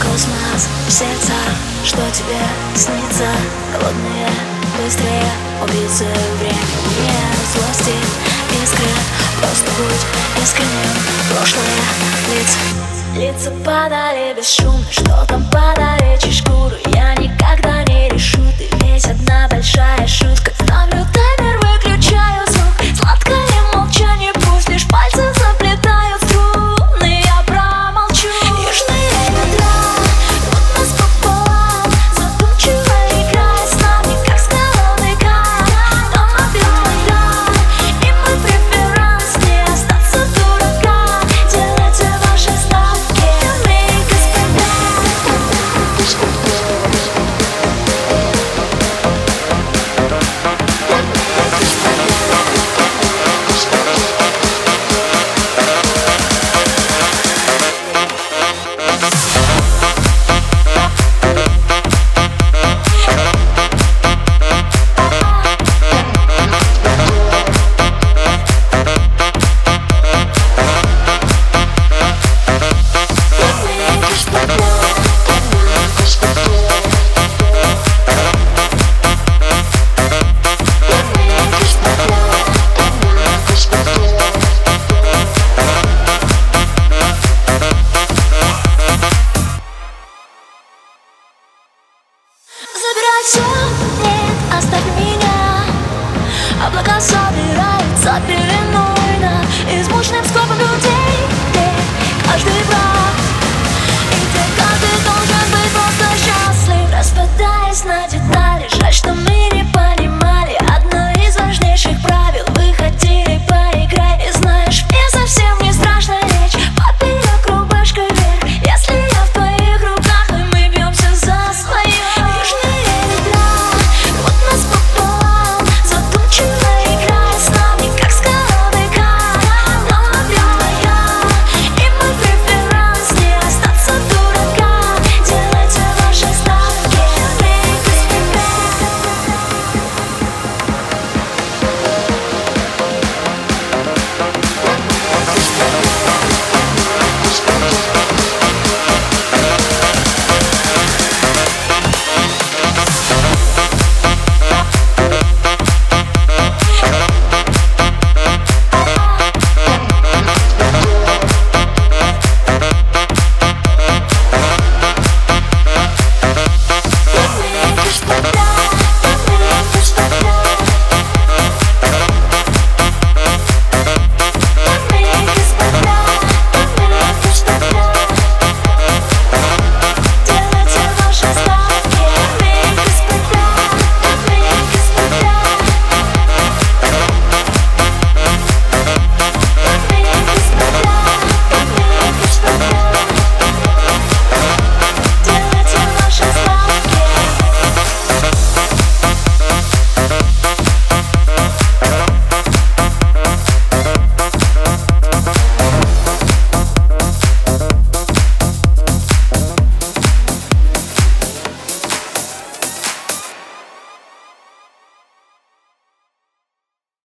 Космос, сердца, что тебе снится? Холодные, быстрее, убийцы времени. Злости, искры, просто будь искренним. Прошлое, лица, лица падали без шума. Что там падали, чешкуру, я никак облака собираются пеленой на Измученным скопом людей. Каждый брат